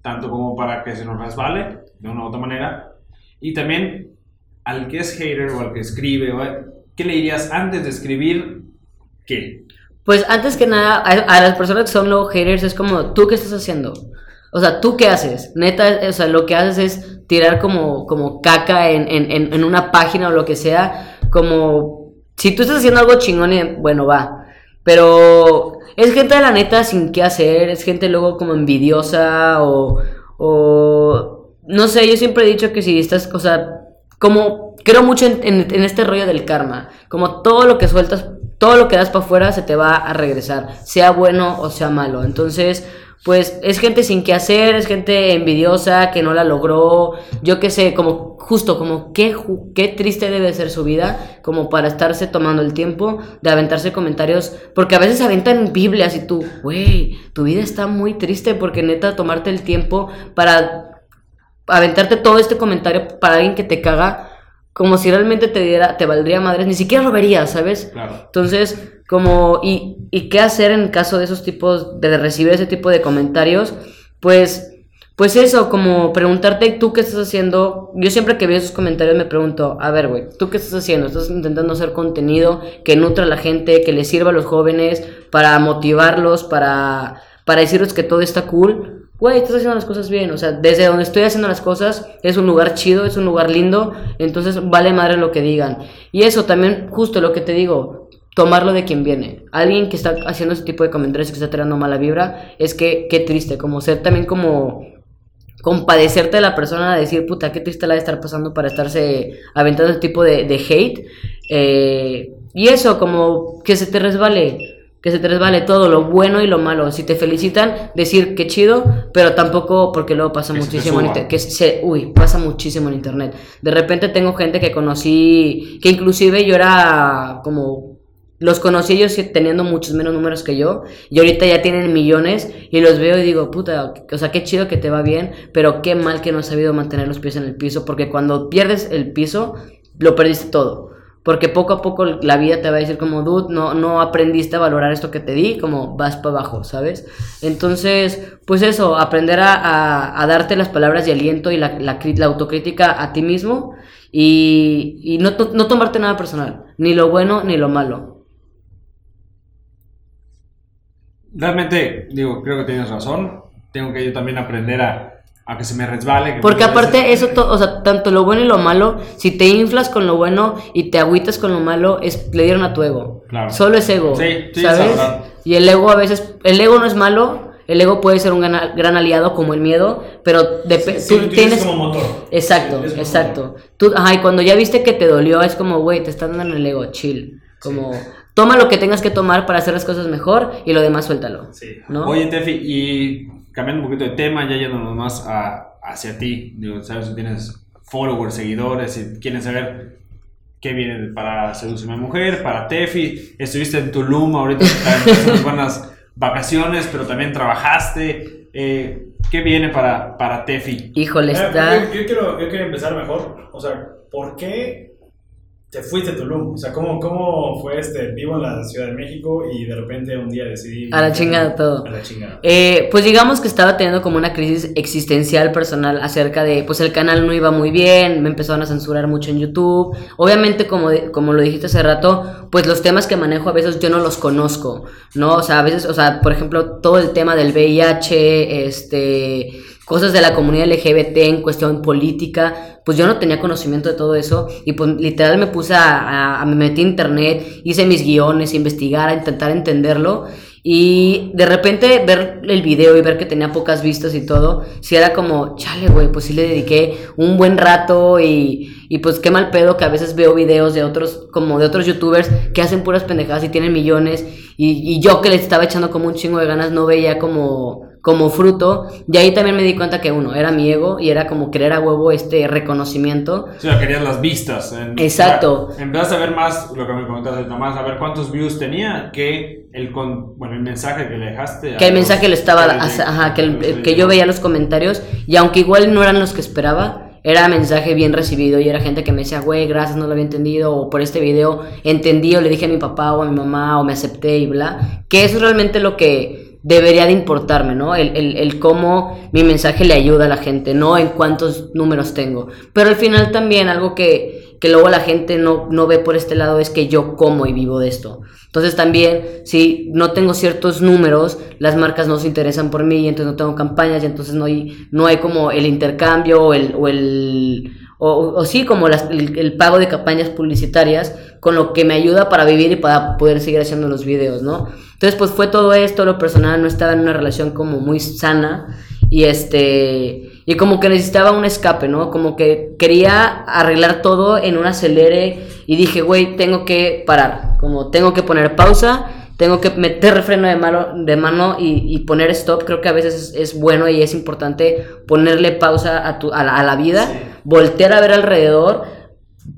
tanto como para que se nos resbale de una u otra manera? Y también al que es hater o al que escribe, ¿qué le dirías antes de escribir qué? Pues antes que nada, a, las personas que son low haters es como, ¿tú qué estás haciendo? O sea, ¿tú qué haces? Neta, o sea, lo que haces es tirar como, como caca en, en, en, una página o lo que sea, como, si tú estás haciendo algo chingón y bueno, va. Pero es gente de la neta sin qué hacer, es gente luego como envidiosa o, o no sé, yo siempre he dicho que si estás, o sea, como creo mucho en, en- en este rollo del karma, como todo lo que sueltas, todo lo que das para afuera se te va a regresar, sea bueno o sea malo. Entonces, pues es gente sin qué hacer, es gente envidiosa que no la logró, yo qué sé, como justo como qué, qué triste debe ser su vida, como para estarse tomando el tiempo de aventarse comentarios, porque a veces aventan Biblias y tú, güey, tu vida está muy triste porque neta tomarte el tiempo para aventarte todo este comentario para alguien que te caga, como si realmente te diera, te valdría madres, ni siquiera lo verías, ¿sabes? Claro. Entonces, como, y, y qué hacer en caso de esos tipos, de recibir ese tipo de comentarios, pues, pues eso, como preguntarte tú qué estás haciendo. Yo siempre que veo esos comentarios me pregunto, a ver, güey, ¿tú qué estás haciendo? ¿Estás intentando hacer contenido que nutra a la gente, que les sirva a los jóvenes, para motivarlos, para, para decirles que todo está cool? Güey, estás haciendo las cosas bien, o sea, desde donde estoy haciendo las cosas es un lugar chido, es un lugar lindo, entonces vale madre lo que digan. Y eso también, justo lo que te digo, tomarlo de quien viene. Alguien que está haciendo ese tipo de comentarios y que está tirando mala vibra, es que qué triste, como ser también como compadecerte de la persona, decir, puta, qué triste la de estar pasando para estarse aventando ese tipo de, hate. Eh, y eso, como que se te resbale, que se te resbale todo, lo bueno y lo malo. Si te felicitan, decir qué chido, pero tampoco, porque luego pasa Que se muchísimo en que se, uy, pasa muchísimo en internet. De repente tengo gente que conocí, que inclusive yo era como los conocí ellos teniendo muchos menos números que yo y ahorita ya tienen millones y los veo y digo, puta, o sea, qué chido que te va bien, pero qué mal que no has sabido mantener los pies en el piso, porque cuando pierdes el piso, lo perdiste todo. Porque poco a poco la vida te va a decir como, dude, no, no aprendiste a valorar esto que te di, como vas para abajo, ¿sabes? Entonces, pues eso, aprender a, darte las palabras de aliento y la, autocrítica a ti mismo y, no, no tomarte nada personal, ni lo bueno ni lo malo. Realmente, digo, creo que tienes razón. Tengo que yo también aprender a, a que se me resbale. que Porque aparte eso, o sea, tanto lo bueno y lo malo, si te inflas con lo bueno y te agüitas con lo malo, es le dieron a tu ego. Claro. Solo es ego, Sí, sí, ¿sabes? Y el ego a veces, el ego no es malo, el ego puede ser un gran, gran aliado como el miedo, pero Sí, tú tienes como motor. Exacto, como exacto. Tú, ajá, y cuando ya viste que te dolió, es como, güey, te están dando el ego, chill. Como, toma lo que tengas que tomar para hacer las cosas mejor y lo demás suéltalo. Sí. ¿No? Oye, Tefi, y cambiando un poquito de tema, ya yéndonos más a- hacia ti. Digo, sabes, si tienes followers, seguidores, y quieren saber qué viene para Seducirme Mujer, para Tefi. Estuviste en Tulum ahorita, en unas buenas vacaciones, pero también trabajaste. Eh, ¿Qué viene para, para Tefi? Híjole, Eh, está... Yo, yo quiero, yo quiero empezar mejor. O sea, ¿por qué te fuiste a Tulum? O sea, ¿cómo, cómo fue este? Vivo en la Ciudad de México y de repente un día decidí. A la chingada todo. A la chingada. Eh, pues digamos que estaba teniendo como una crisis existencial personal acerca de, pues el canal no iba muy bien, me empezaron a censurar mucho en YouTube. Obviamente, como, como lo dijiste hace rato, pues los temas que manejo a veces yo no los conozco, ¿no? O sea, a veces, o sea, por ejemplo, todo el tema del VIH, este, cosas de la comunidad LGBT en cuestión política, pues yo no tenía conocimiento de todo eso y pues literal me puse a, a, a me metí a internet, hice mis guiones, investigar, a intentar entenderlo y de repente ver el video y ver que tenía pocas vistas y todo, sí era como, chale, güey, pues sí le dediqué un buen rato y, y pues qué mal pedo que a veces veo videos de otros, como de otros youtubers que hacen puras pendejadas y tienen millones y, y yo que les estaba echando como un chingo de ganas no veía como como fruto. Y ahí también me di cuenta que uno, era mi ego y era como querer a huevo este reconocimiento. Sea, querías las vistas. en- Exacto. o sea, empezaste a ver más, lo que me comentaste, Tomás, a ver cuántos views tenía que el, con, bueno, el mensaje que le dejaste. a Que el los- mensaje lo estaba, los- ajá, que, el- que yo veía los comentarios y aunque igual no eran los que esperaba, era mensaje bien recibido y era gente que me decía, güey, gracias, no lo había entendido, o por este video entendí, o le dije a mi papá o a mi mamá, o me acepté y bla. Que eso es realmente lo que debería de importarme, ¿no? El, el, el cómo mi mensaje le ayuda a la gente, no en cuántos números tengo. Pero al final también algo que, que luego la gente no, no ve por este lado es que yo como y vivo de esto. Entonces también, si no tengo ciertos números, las marcas no se interesan por mí, y entonces no tengo campañas, y entonces no hay, no hay como el intercambio o el... O el o, o sí, como las- el, el pago de campañas publicitarias, con lo que me ayuda para vivir y para poder seguir haciendo los videos, ¿no? Entonces, pues fue todo esto, lo personal no estaba en una relación como muy sana y este y como que necesitaba un escape, ¿no? Como que quería arreglar todo en un acelere y dije, güey, tengo que parar, como tengo que poner pausa, tengo que meter freno de mano, de mano y, y poner stop. Creo que a veces es, es bueno y es importante ponerle pausa a, tu, a, la, a la vida, voltear a ver alrededor,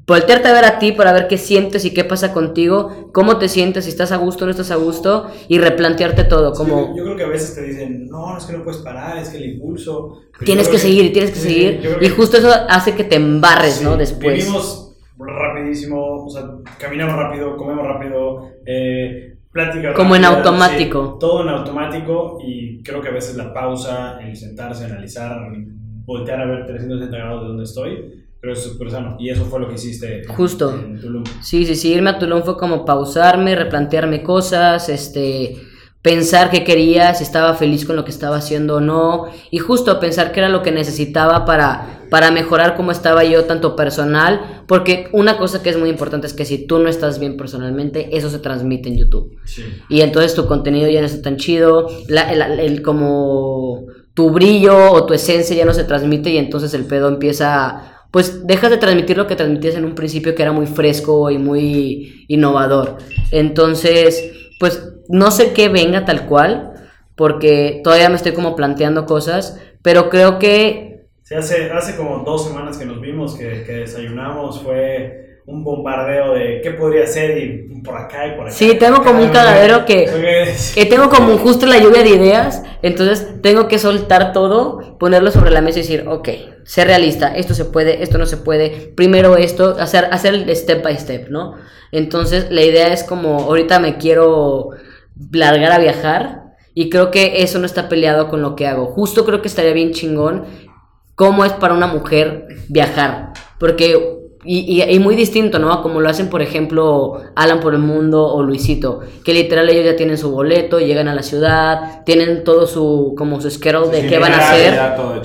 voltearte a ver a ti para ver qué sientes y qué pasa contigo, cómo te sientes, si estás a gusto o no estás a gusto y replantearte todo, como... yo, yo creo que a veces te dicen, no, es que no puedes parar, es que el impulso. Tienes que seguir, tienes que sí, seguir. Y justo eso hace que te embarres, sí, ¿no? Después. Vivimos rapidísimo, o sea, caminamos rápido, comemos rápido, eh, plática Como en automático. sí, todo en automático y creo que a veces la pausa, el sentarse, analizar, voltear a ver 360 grados de donde estoy, pero es súper sano. Y eso fue lo que hiciste Justo. en Tulum. Sí, sí, sí, irme a Tulum fue como pausarme, replantearme cosas, este, pensar qué quería, si estaba feliz con lo que estaba haciendo o no, y justo pensar qué era lo que necesitaba para, para mejorar cómo estaba yo, tanto personal, porque una cosa que es muy importante es que si tú no estás bien personalmente, eso se transmite en YouTube. Sí. Y entonces tu contenido ya no está tan chido, la- el, el- como tu brillo o tu esencia ya no se transmite y entonces el pedo empieza, pues dejas de transmitir lo que transmitías en un principio que era muy fresco y muy innovador. Entonces, pues no sé qué venga tal cual, porque todavía me estoy como planteando cosas, pero creo que Sí, hace, hace como dos semanas que nos vimos, que, que desayunamos, fue un bombardeo de qué podría ser y por acá y por acá. Sí, tengo como un cagadero que- que... que tengo como justo la lluvia de ideas, entonces tengo que soltar todo, ponerlo sobre la mesa y decir, ok, ser realista, esto se puede, esto no se puede, primero esto, hacer, hacer el step by step, ¿no? Entonces la idea es como, ahorita me quiero largar a viajar y creo que eso no está peleado con lo que hago. Justo creo que estaría bien chingón cómo es para una mujer viajar, porque y, y- y muy distinto, ¿no? Como lo hacen, por ejemplo, Alan por el Mundo o Luisito, que literal ellos ya tienen su boleto, llegan a la ciudad, tienen todo su, como su schedule de Sí, qué van a hacer.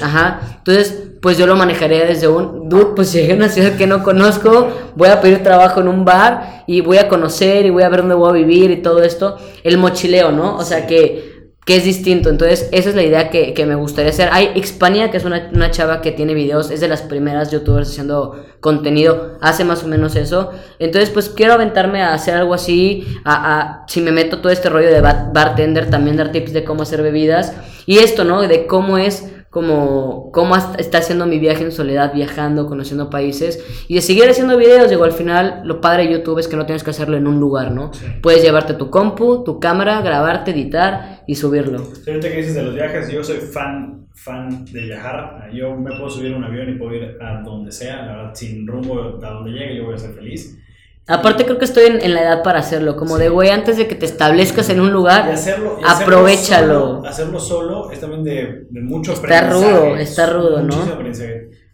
Ajá. Entonces, pues yo lo manejaría desde un, dude, pues llegué a una ciudad que no conozco, voy a pedir trabajo en un bar y voy a conocer y voy a ver dónde voy a vivir y todo esto. El mochileo, ¿no? O sea que que es distinto. Entonces, esa es la idea que, que me gustaría hacer. Hay Xpania, que es una, una chava que tiene videos, es de las primeras youtubers haciendo contenido, hace más o menos eso. Entonces, pues quiero aventarme a hacer algo así, a, a- si me meto todo este rollo de ba- bartender, también dar tips de cómo hacer bebidas. Y esto, ¿no? De cómo es como cómo está haciendo mi viaje en soledad, viajando, conociendo países y de seguir haciendo videos. Digo, al final lo padre de YouTube es que no tienes que hacerlo en un lugar, ¿no? Puedes llevarte tu compu, tu cámara, grabarte, editar y subirlo. Sí, ahorita que dices de los viajes, yo soy fan, fan de viajar. Yo me puedo subir a un avión y puedo ir a donde sea, la verdad, sin rumbo a donde llegue, yo voy a ser feliz. Aparte creo que estoy en, en la edad para hacerlo, como de güey, antes de que te establezcas en un Y lugar, hacerlo, y hacerlo aprovechalo. solo- hacerlo solo es también de, de mucho Está rudo, está rudo, ¿no?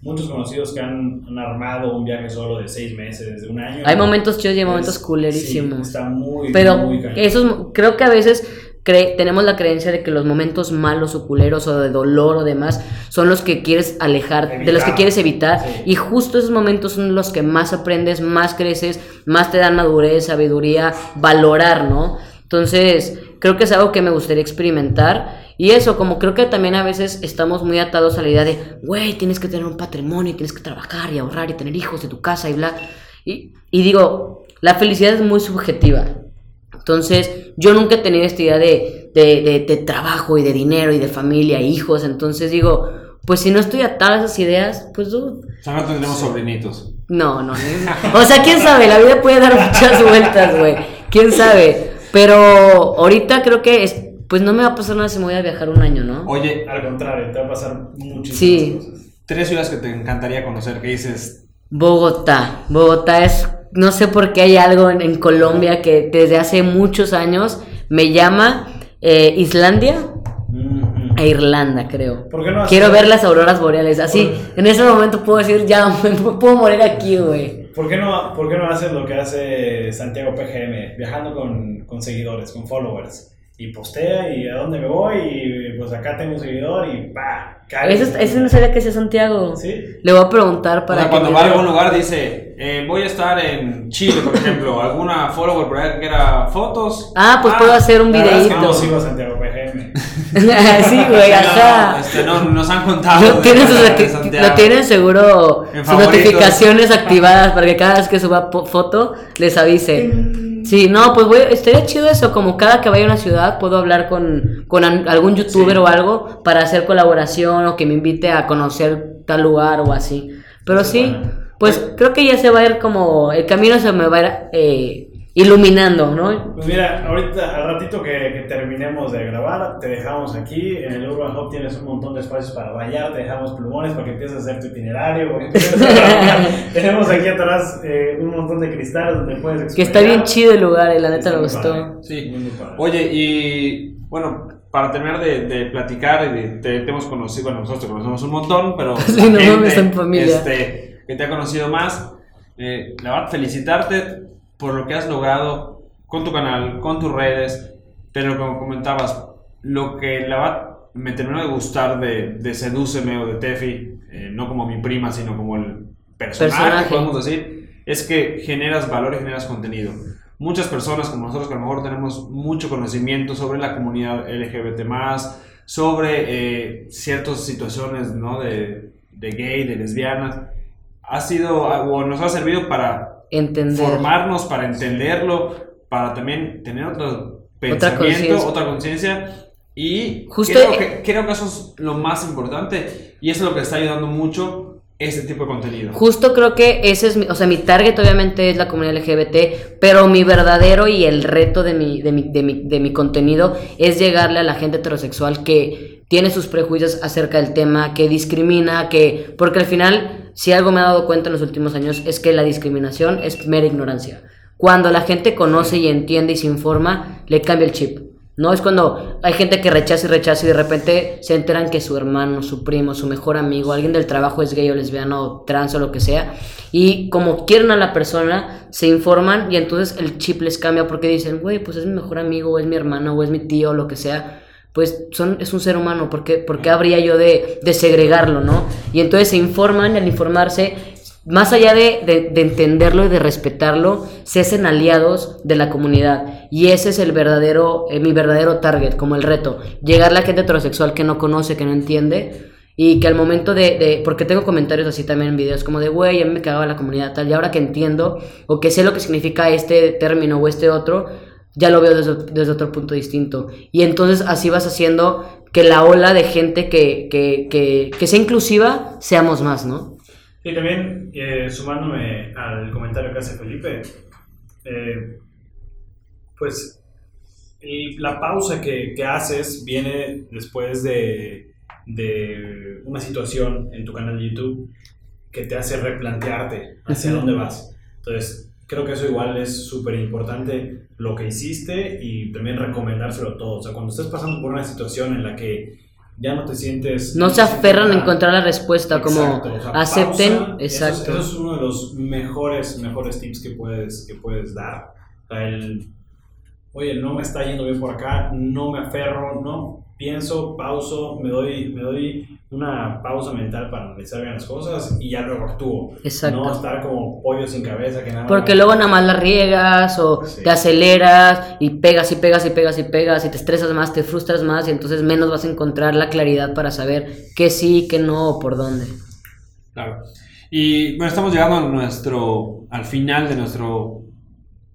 Muchos conocidos que han, han armado un viaje solo de seis meses, de un año. Hay momentos chidos y hay Es- momentos sí, culerísimos. está muy, Pero muy esos, creo que a veces cre- tenemos la creencia de que los momentos malos o culeros o de dolor o demás son los que quieres alejar, de los que Evitar. quieres evitar. Sí. Y justo esos momentos son los que más aprendes, más creces, más te dan madurez, sabiduría, valorar, ¿no? Entonces, creo que es algo que me gustaría experimentar. Y eso, como creo que también a veces estamos muy atados a la idea de, güey, tienes que tener un patrimonio, tienes que trabajar y ahorrar y tener hijos de tu casa y bla. Y, y digo, la felicidad es muy subjetiva. Entonces, yo nunca he tenido esta idea de, de, de- de trabajo y de dinero y de familia e hijos. Entonces digo, pues si no estoy atada a esas ideas, pues dude, O sea, no tendremos sobrinitos. no, no, no. O sea, quién sabe, la vida puede dar muchas vueltas, güey. Quién sabe. Pero ahorita creo que es, pues no me va a pasar nada si me voy a viajar un año, ¿no? Oye, Al contrario, te va a pasar muchísimas Sí. cosas. tres ciudades que te encantaría conocer, que dices, Bogotá. Bogotá es, no sé por qué hay algo en, en Colombia que desde hace muchos años me llama eh, Islandia Ujú. e Irlanda, creo. ¿Por qué no Quiero ver las auroras boreales. Así, en ese momento puedo decir, ya, me puedo morir aquí, güey. ¿Por qué, no, ¿Por qué no haces lo que hace Santiago PGM? Viajando con, con seguidores, con followers. Y postea y a dónde me voy y pues acá tengo un seguidor y pa. Cae. Ese, ese no sabía que sea Santiago. Sí. Le voy a preguntar o para sea, que cuando va a algún lugar dice, eh, voy a estar en Chile, por ejemplo, alguna follower por ahí que quiera fotos. Ah, pues puedo hacer un videíto. no sigo a Santiago PGM. sí, güey, No, este, no, nos han contado. Lo tienen, lo tienen seguro sus notificaciones activadas para que cada vez que suba foto les avise. Sí, no, pues voy, estaría chido eso, como cada que vaya a una ciudad puedo hablar con, con algún youtuber o algo para hacer colaboración o que me invite a conocer tal lugar o así. Pero sí, bueno. pues creo que ya se va a ir como, el camino se me va a ir eh, iluminando, ¿no? Pues mira, ahorita, al ratito que, que terminemos de grabar, te dejamos aquí. En el Urban Hub tienes un montón de espacios para rayar, te dejamos plumones para que empieces a hacer tu itinerario. Tenemos aquí atrás eh, un montón de cristales donde puedes Que está bien chido el lugar, y la neta me gustó. padre. Sí. Oye, y bueno, para terminar de, de platicar, y de- te, te hemos conocido, bueno, nosotros te conocemos un montón, pero Sí, no mames, en familia. este, que te ha conocido más, eh, la verdad, felicitarte por lo que has logrado con tu canal, con tus redes, pero como comentabas, lo que la verdad me terminó de gustar de, de Sedúceme o de Tefi, eh, no como mi prima, sino como el personaje, Personaje. podemos decir, es que generas valor y generas contenido. Muchas personas como nosotros que a lo mejor tenemos mucho conocimiento sobre la comunidad LGBT+, sobre eh, ciertas situaciones ¿no? de, de gay, de lesbianas, ha sido o nos ha servido para Entender. formarnos, para entenderlo, para también tener otro pensamiento, otra conciencia. Y Justo- creo, que, creo que eso es lo más importante y eso es lo que está ayudando mucho este tipo de contenido. Justo creo que ese es mi, o sea, mi target obviamente es la comunidad LGBT, pero mi verdadero y el reto de mi, de mi, de mi, de mi contenido es llegarle a la gente heterosexual que tiene sus prejuicios acerca del tema, que discrimina, que, porque al final, si algo me he dado cuenta en los últimos años es que la discriminación es mera ignorancia. Cuando la gente conoce y entiende y se informa, le cambia el chip. No es cuando hay gente que rechaza y rechaza y de repente se enteran que su hermano, su primo, su mejor amigo, alguien del trabajo es gay o lesbiano o trans o lo que sea. Y como quieren a la persona, se informan y entonces el chip les cambia porque dicen, güey, pues es mi mejor amigo, o es mi hermano, o es mi tío, o lo que sea. Pues son, es un ser humano, ¿por qué, por qué habría yo de, de segregarlo, no? Y entonces se informan y al informarse más allá de, de- de entenderlo y de respetarlo, se hacen aliados de la comunidad. Y ese es el verdadero, eh, mi verdadero target, como el reto. Llegar a la gente heterosexual que no conoce, que no entiende. Y que al momento de, de- porque tengo comentarios así también en videos como de, güey, a mí me cagaba la comunidad tal. Y ahora que entiendo, o que sé lo que significa este término o este otro, ya lo veo desde, desde otro punto distinto. Y entonces así vas haciendo que la ola de gente que, que, que, que sea inclusiva, seamos más, ¿no? Y también, eh, sumándome al comentario que hace Felipe, eh, pues la pausa que, que haces viene después de, de una situación en tu canal de YouTube que te hace replantearte hacia dónde vas. Entonces, creo que eso igual es súper importante lo que hiciste y también recomendárselo a todos. O sea, cuando estés pasando por una situación en la que ya no te sientes... No se aferran a encontrar la respuesta, como o sea, acepten, pausa, eso es- exacto. Eso, es uno de los mejores, mejores tips que puedes, que puedes dar. O sea, el oye, no me está yendo bien por acá, no me aferro, no, pienso, pauso, me doy, me doy una pausa mental para analizar bien las cosas y ya luego actúo. Exacto. No estar como pollo sin cabeza que nada Porque más- luego nada más la riegas o Sí. te aceleras y pegas y pegas y pegas y pegas y te estresas más, te frustras más y entonces menos vas a encontrar la claridad para saber qué sí, qué no o por dónde. Claro. Y bueno, estamos llegando a nuestro, al final de nuestro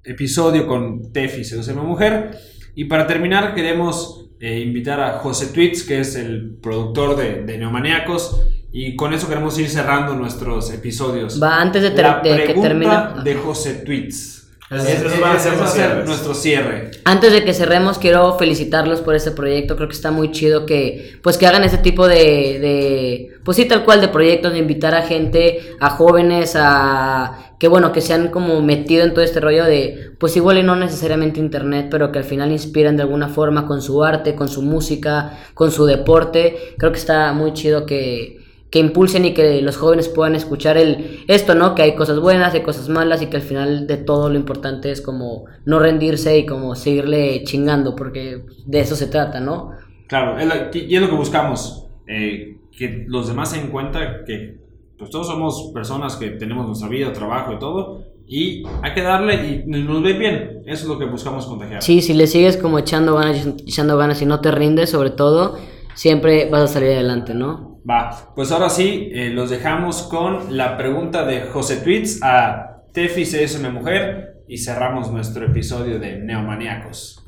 episodio con Tefi, Seduceme Mujer. Y para terminar, queremos eh, invitar a José Tweets, que es el productor de, de Neomaniacos. Y con eso queremos ir cerrando nuestros episodios. Va, antes de, ter- La de que termine. de José Tweets. A ser ese va a ser nuestro cierre. Antes de que cerremos, quiero felicitarlos por este proyecto. Creo que está muy chido que, pues, que hagan este tipo de, de, pues sí, tal cual, de proyectos, de invitar a gente, a jóvenes, a que bueno, que se han como metido en todo este rollo de, pues igual y no necesariamente internet, pero que al final inspiran de alguna forma con su arte, con su música, con su deporte. Creo que está muy chido que, que impulsen y que los jóvenes puedan escuchar el esto, ¿no? Que hay cosas buenas, hay cosas malas y que al final de todo lo importante es como no rendirse y como seguirle chingando, porque de eso se trata, ¿no? Claro, y es lo que buscamos. eh, que los demás se den cuenta que pues, todos somos personas que tenemos nuestra vida, trabajo y todo. Y hay que darle y nos ve bien. Eso es lo que buscamos contagiar. Sí, si le sigues como echando ganas, echando ganas y no te rindes, sobre todo, siempre vas a salir adelante, ¿no? Va, pues ahora sí, eh, los dejamos con la pregunta de José Tweets a Tefi CSM Mujer y cerramos nuestro episodio de Neomaniacos.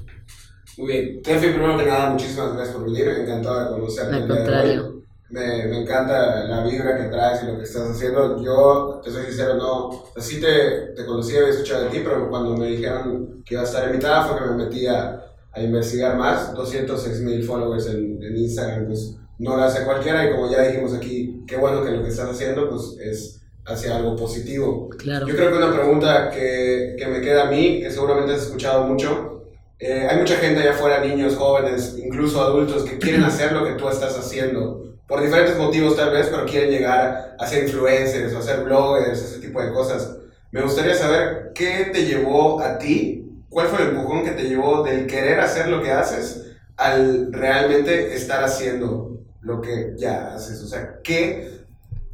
Muy bien. Tefi, primero que nada, muchísimas gracias por venir. Encantado de conocerte. Al contrario. Me, me encanta la vibra que traes y lo que estás haciendo. Yo, te soy sincero, no. Así te, te conocí, había escuchado de ti, pero cuando me dijeron que iba a estar invitada fue que me metí a, a investigar más. 206 mil followers en, en Instagram, pues no lo hace cualquiera. Y como ya dijimos aquí, qué bueno que lo que estás haciendo pues es hacia algo positivo. Claro. Yo creo que una pregunta que, que me queda a mí, que seguramente has escuchado mucho, eh, hay mucha gente allá afuera, niños, jóvenes, incluso adultos, que quieren hacer lo que tú estás haciendo. Por diferentes motivos tal vez, pero quieren llegar a ser influencers o a ser bloggers, ese tipo de cosas. Me gustaría saber qué te llevó a ti, cuál fue el empujón que te llevó del querer hacer lo que haces al realmente estar haciendo lo que ya haces. O sea, ¿qué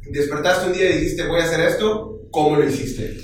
despertaste un día y dijiste voy a hacer esto? ¿Cómo lo hiciste?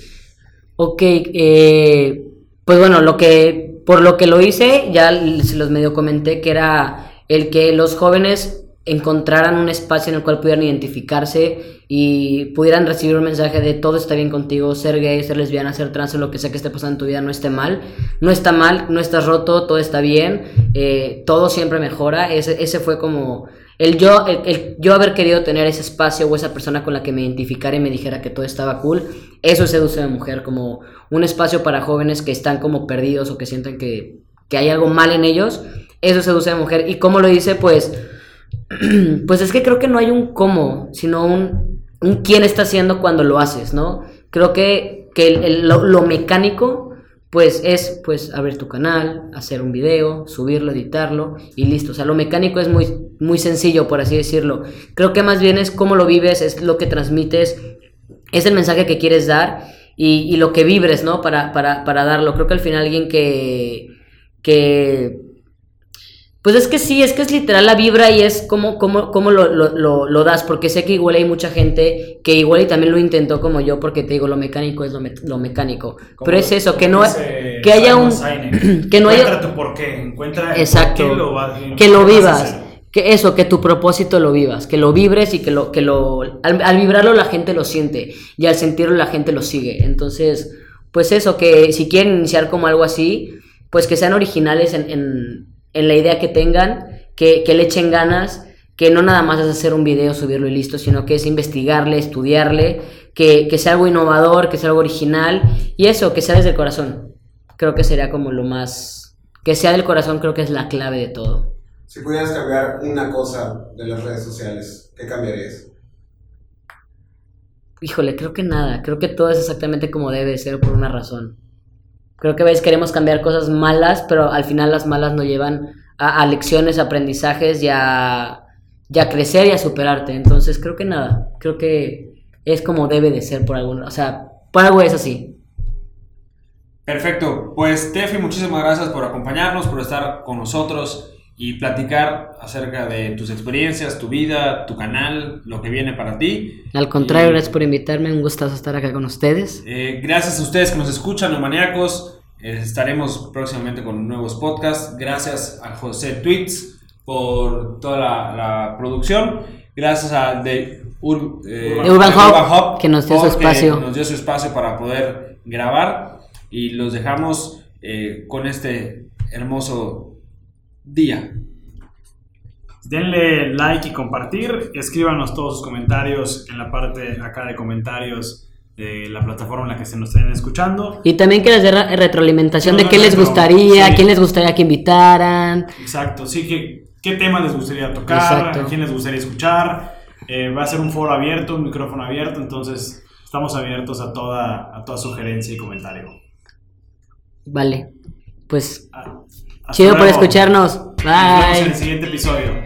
Ok, eh, pues bueno, lo que, por lo que lo hice, ya se los medio comenté que era el que los jóvenes encontraran un espacio en el cual pudieran identificarse y pudieran recibir un mensaje de todo está bien contigo, ser gay, ser lesbiana, ser trans, lo que sea que esté pasando en tu vida no esté mal, no está mal, no estás roto, todo está bien, eh, todo siempre mejora, ese, ese fue como el yo, el yo haber querido tener ese espacio o esa persona con la que me identificara y me dijera que todo estaba cool, eso es seduce de mujer, como un espacio para jóvenes que están como perdidos o que sienten que, que hay algo mal en ellos, eso es seduce de mujer. ¿Y cómo lo dice? Pues, pues es que creo que no hay un cómo, sino un, un quién está haciendo cuando lo haces, ¿no? Creo que, que lo mecánico, pues es pues abrir tu canal, hacer un video, subirlo, editarlo y listo. O sea, lo mecánico es muy, muy sencillo, por así decirlo. Creo que más bien es cómo lo vives, es lo que transmites, es el mensaje que quieres dar y, y lo que vibres, ¿no? Para, para, para darlo. Creo que al final alguien que, que pues es que sí, es que es literal la vibra y es como, como, como lo, lo, lo, lo das, porque sé que igual hay mucha gente que igual y también lo intentó como yo, porque te digo, lo mecánico es lo, me- lo mecánico. Pero es eso, que no, que haya un- que no haya- Encuentra tu porqué, encuentra el Exacto. que lo vivas, que eso, que tu propósito lo vivas, que lo vibres y que lo, que lo, al, al vibrarlo la gente lo siente y al sentirlo la gente lo sigue. Entonces, pues eso, que si quieren iniciar como algo así, pues que sean originales en, en, en la idea que tengan, que, que le echen ganas, que no nada más es hacer un video, subirlo y listo, sino que es investigarle, estudiarle, que, que sea algo innovador, que sea algo original y eso, que sea desde el corazón. Creo que sería como lo más... Que sea del corazón creo que es la clave de todo. Si pudieras cambiar una cosa de las redes sociales, ¿qué cambiarías? Híjole, creo que nada. Creo que todo es exactamente como debe ser por una razón. Creo que a veces queremos cambiar cosas malas, pero al final las malas nos llevan a, a lecciones, aprendizajes y a, y a crecer y a superarte. Entonces creo que nada. Creo que es como debe de ser por alguna... O sea, por algo es así. Perfecto, pues Tefi, muchísimas gracias por acompañarnos, por estar con nosotros y platicar acerca de tus experiencias, tu vida, tu canal, lo que viene para ti. Al contrario, Y- gracias por invitarme, un gustazo estar acá con ustedes. Eh, gracias a ustedes que nos escuchan, Neumaniacos. Eh, estaremos próximamente con nuevos podcasts. Gracias a José Tweets por toda la, la producción. Gracias a The Ur- eh, Urban de Hub, que nos dio su espacio. Nos dio su espacio para poder grabar. Y los dejamos eh, con este hermoso día. Denle like y compartir. Escríbanos todos sus comentarios en la parte acá de comentarios de la plataforma en la que se nos estén escuchando. Y también que les dé re- retroalimentación de qué les gustaría, sí. quién les gustaría que invitaran. Exacto, sí, que, ¿qué tema les gustaría tocar? Exacto. ¿A quién les gustaría escuchar? Eh, va a ser un foro abierto, un micrófono abierto, entonces estamos abiertos a toda, a toda sugerencia y comentario. Vale, pues Ah, chido por escucharnos. Nos vemos en el Bye. siguiente episodio.